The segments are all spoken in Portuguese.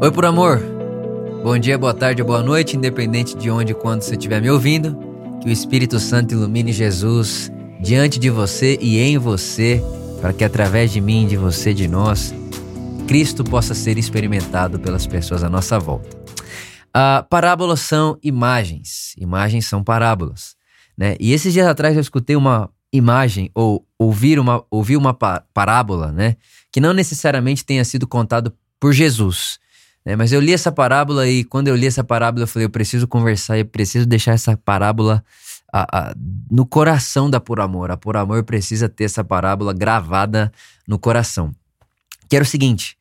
Oi, por amor. Bom dia, boa tarde, boa noite, independente de onde e quando você estiver me ouvindo. Que o Espírito Santo ilumine Jesus diante de você e em você, para que através de mim, de você, de nós, Cristo possa ser experimentado pelas pessoas à nossa volta. Uh, parábolas são imagens, imagens são parábolas. Né? E esses dias atrás eu escutei uma imagem ou ouvir uma, ouvir uma parábola né? que não necessariamente tenha sido contado por Jesus, né? Mas eu li essa parábola e quando eu li essa parábola, eu falei: eu preciso conversar, eu preciso deixar essa parábola a, a, no coração da Por Amor. A Por Amor precisa ter essa parábola gravada no coração. Que era o seguinte: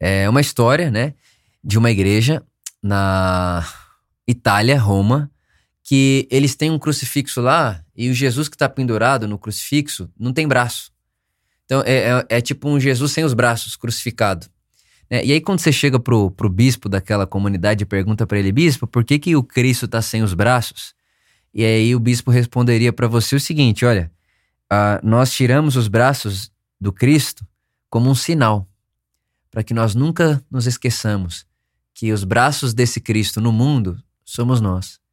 é uma história, né, de uma igreja na Itália, Roma, que eles têm um crucifixo lá e o Jesus que está pendurado no crucifixo não tem braço. Então é, é, é tipo um Jesus sem os braços, crucificado. É, e aí, quando você chega pro, pro bispo daquela comunidade e pergunta para ele, bispo, por que, que o Cristo tá sem os braços? E aí o bispo responderia para você o seguinte: olha, uh, nós tiramos os braços do Cristo como um sinal, para que nós nunca nos esqueçamos que os braços desse Cristo no mundo somos nós.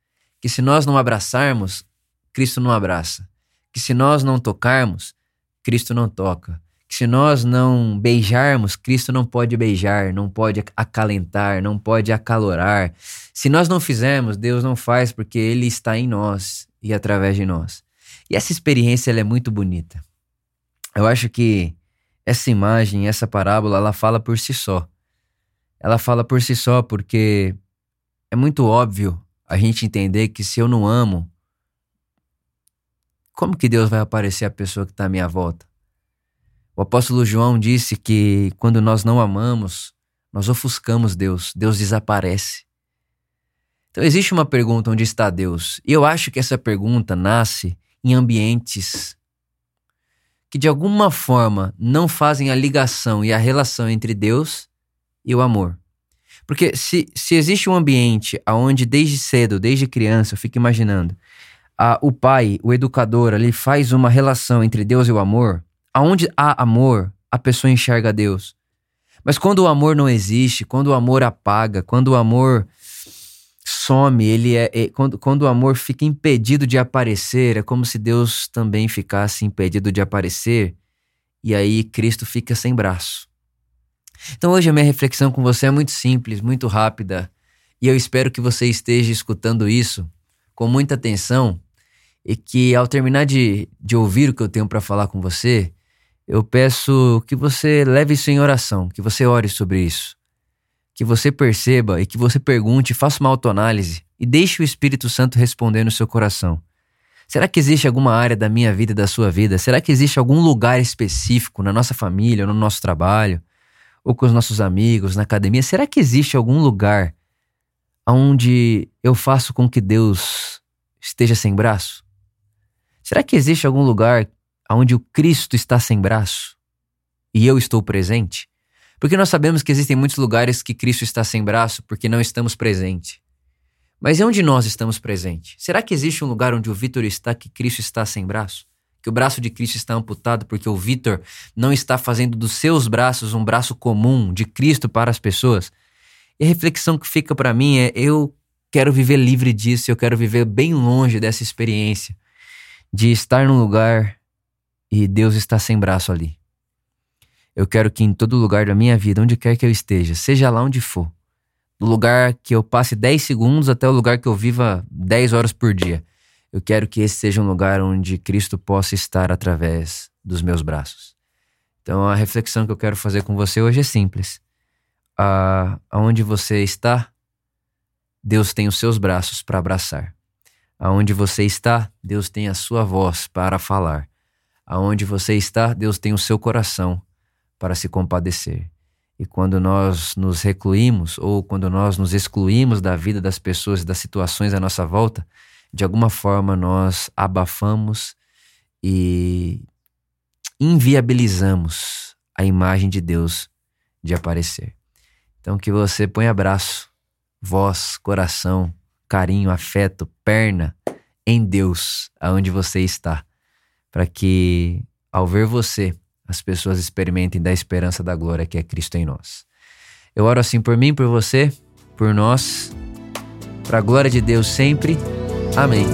Que se nós não abraçarmos, Cristo não abraça. Que se nós não tocarmos, Cristo não toca que se nós não beijarmos, Cristo não pode beijar, não pode acalentar, não pode acalorar. Se nós não fizermos, Deus não faz porque Ele está em nós e através de nós. E essa experiência é muito bonita. Eu acho que essa imagem, essa parábola, ela fala por si só. Ela fala por si só porque é muito óbvio a gente entender que se eu não amo, como que Deus vai aparecer a pessoa que está à minha volta? O apóstolo João disse que quando nós não amamos, nós ofuscamos Deus, Deus desaparece. Então existe uma pergunta onde está Deus? E eu acho que essa pergunta nasce em ambientes que de alguma forma não fazem a ligação e a relação entre Deus e o amor. Porque se, se existe um ambiente onde desde cedo, desde criança, eu fico imaginando, a, o pai, o educador ali faz uma relação entre Deus e o amor, aonde há amor, a pessoa enxerga Deus. Mas quando o amor não existe, quando o amor apaga, quando o amor some, ele é, é, quando, quando o amor fica impedido de aparecer, é como se Deus também ficasse impedido de aparecer, e aí Cristo fica sem braço. Então hoje a minha reflexão com você é muito simples, muito rápida, e eu espero que você esteja escutando isso com muita atenção e que ao terminar de, de ouvir o que eu tenho para falar com você, eu peço que você leve isso em oração, que você ore sobre isso. Que você perceba e que você pergunte, faça uma autoanálise e deixe o Espírito Santo responder no seu coração. Será que existe alguma área da minha vida e da sua vida? Será que existe algum lugar específico na nossa família, no nosso trabalho, ou com os nossos amigos, na academia? Será que existe algum lugar onde eu faço com que Deus esteja sem braço? Será que existe algum lugar onde o Cristo está sem braço e eu estou presente? Porque nós sabemos que existem muitos lugares que Cristo está sem braço porque não estamos presentes. Mas e onde nós estamos presentes? Será que existe um lugar onde o Vitor está que Cristo está sem braço? Que o braço de Cristo está amputado porque o Vitor não está fazendo dos seus braços um braço comum de Cristo para as pessoas? E a reflexão que fica para mim é: eu quero viver livre disso, eu quero viver bem longe dessa experiência de estar num lugar e Deus está sem braço ali. Eu quero que em todo lugar da minha vida, onde quer que eu esteja, seja lá onde for, do lugar que eu passe 10 segundos até o lugar que eu viva 10 horas por dia, eu quero que esse seja um lugar onde Cristo possa estar através dos meus braços. Então a reflexão que eu quero fazer com você hoje é simples. Ah, aonde você está, Deus tem os seus braços para abraçar. Aonde você está, Deus tem a sua voz para falar. Aonde você está, Deus tem o seu coração para se compadecer. E quando nós nos recluímos ou quando nós nos excluímos da vida das pessoas e das situações à nossa volta, de alguma forma nós abafamos e inviabilizamos a imagem de Deus de aparecer. Então que você ponha abraço, voz, coração, carinho, afeto, perna em Deus, aonde você está, para que ao ver você, as pessoas experimentem da esperança da glória que é Cristo em nós. Eu oro assim por mim, por você, por nós, para a glória de Deus sempre. Amém.